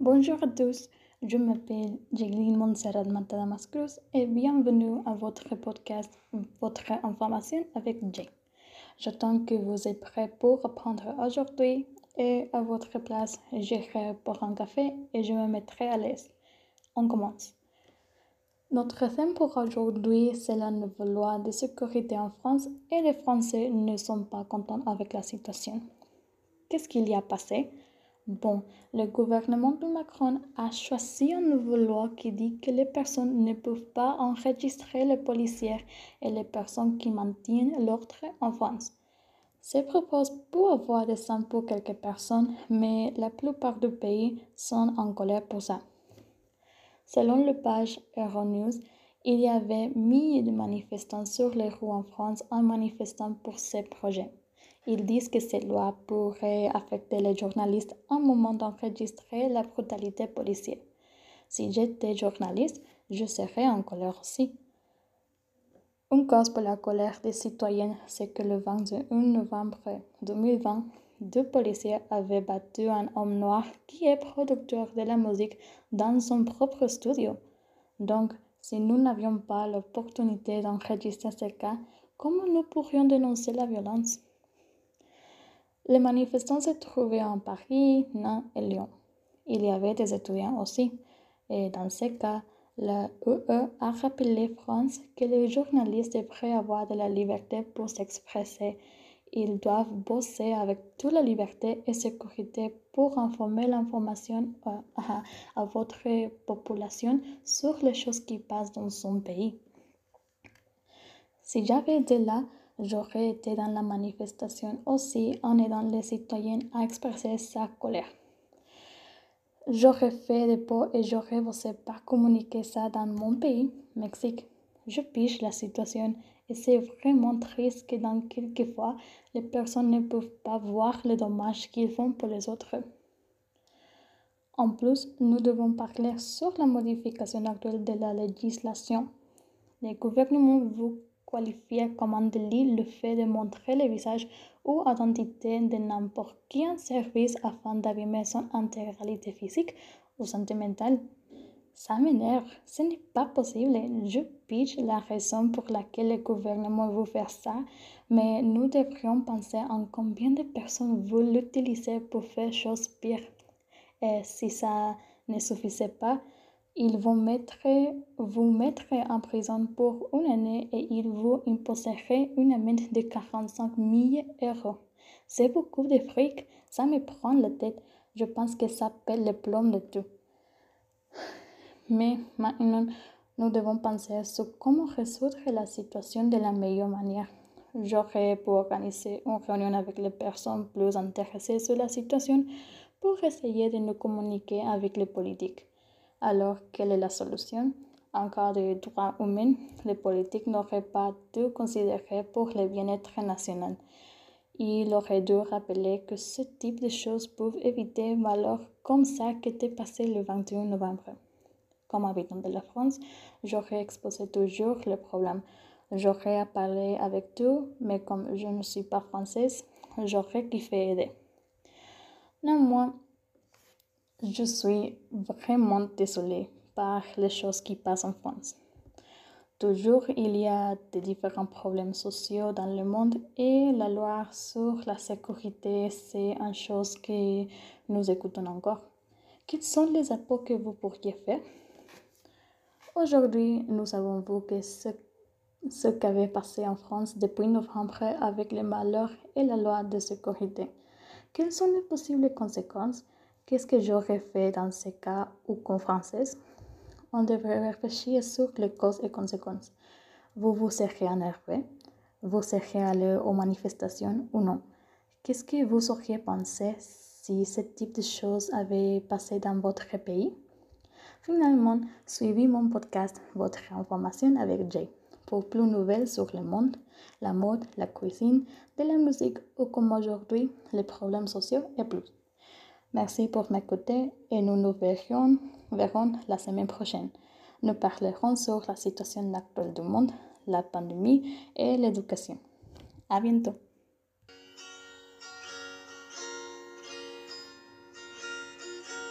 Bonjour à tous, je m'appelle Jacqueline Montserrat Matadamas Cruz et bienvenue à votre podcast Votre information avec Jay. J'attends que vous êtes prêts pour apprendre aujourd'hui et à votre place, j'irai pour un café et je me mettrai à l'aise. On commence. Notre thème pour aujourd'hui, c'est la nouvelle loi de sécurité en France et les Français ne sont pas contents avec la situation. Qu'est-ce qu'il y a passé? Bon, le gouvernement de Macron a choisi une nouvelle loi qui dit que les personnes ne peuvent pas enregistrer les policiers et les personnes qui maintiennent l'ordre en France. C'est propose pour avoir des saints pour quelques personnes, mais la plupart du pays sont en colère pour ça. Selon le page Euronews, il y avait milliers de manifestants sur les rues en France en manifestant pour ces projets. Ils disent que cette loi pourrait affecter les journalistes au moment d'enregistrer la brutalité policière. Si j'étais journaliste, je serais en colère aussi. Une cause pour la colère des citoyens, c'est que le 21 novembre 2020, deux policiers avaient battu un homme noir qui est producteur de la musique dans son propre studio. Donc, si nous n'avions pas l'opportunité d'enregistrer ce cas, comment nous pourrions dénoncer la violence? Les manifestants se trouvaient en Paris, Nantes et Lyon. Il y avait des étudiants aussi. Et dans ce cas, la UE a rappelé France que les journalistes devraient avoir de la liberté pour s'exprimer. Ils doivent bosser avec toute la liberté et sécurité pour informer l'information à, à votre population sur les choses qui passent dans son pays. Si j'avais été là, J'aurais été dans la manifestation aussi en aidant les citoyens à exprimer sa colère. J'aurais fait des pots et j'aurais voulu pas communiquer ça dans mon pays, Mexique. Je piche la situation et c'est vraiment triste que dans quelques fois, les personnes ne peuvent pas voir les dommages qu'ils font pour les autres. En plus, nous devons parler sur la modification actuelle de la législation. Les gouvernements vous qualifier comme un délit le fait de montrer le visage ou identité de n'importe quel service afin d'abîmer son intégralité physique ou sentimentale. Ça m'énerve, ce n'est pas possible. Je pitch la raison pour laquelle le gouvernement veut faire ça, mais nous devrions penser en combien de personnes veulent l'utiliser pour faire choses pires. Et si ça ne suffisait pas, ils vont mettre, vous mettre en prison pour une année et ils vous imposeraient une amende de 45 000 euros. C'est beaucoup de fric, ça me prend la tête. Je pense que ça pète le plomb de tout. Mais maintenant, nous devons penser sur comment résoudre la situation de la meilleure manière. J'aurais pu organiser une réunion avec les personnes plus intéressées sur la situation pour essayer de nous communiquer avec les politiques. Alors, quelle est la solution? En cas de droits humains, les politiques n'auraient pas dû considérer pour le bien-être national. Il aurait dû rappeler que ce type de choses peuvent éviter malheur comme ça qui était passé le 21 novembre. Comme habitant de la France, j'aurais exposé toujours le problème. J'aurais parlé avec tout, mais comme je ne suis pas française, j'aurais kiffé aider. Néanmoins, je suis vraiment désolée par les choses qui passent en France. Toujours, il y a des différents problèmes sociaux dans le monde et la loi sur la sécurité, c'est une chose que nous écoutons encore. Quels sont les apports que vous pourriez faire? Aujourd'hui, nous avons vu que ce, ce qu'avait passé en France depuis novembre avec les malheurs et la loi de sécurité. Quelles sont les possibles conséquences? Qu'est-ce que j'aurais fait dans ce cas ou qu'en français? On devrait réfléchir sur les causes et conséquences. Vous vous serez énervé Vous serez allé aux manifestations ou non? Qu'est-ce que vous auriez pensé si ce type de choses avait passé dans votre pays? Finalement, suivez mon podcast Votre information avec Jay pour plus de nouvelles sur le monde, la mode, la cuisine, de la musique ou comme aujourd'hui, les problèmes sociaux et plus. Merci pour m'écouter et nous nous verrons, la semaine prochaine. Nous parlerons sur la situation actuelle du monde, la pandémie et l'éducation. À bientôt.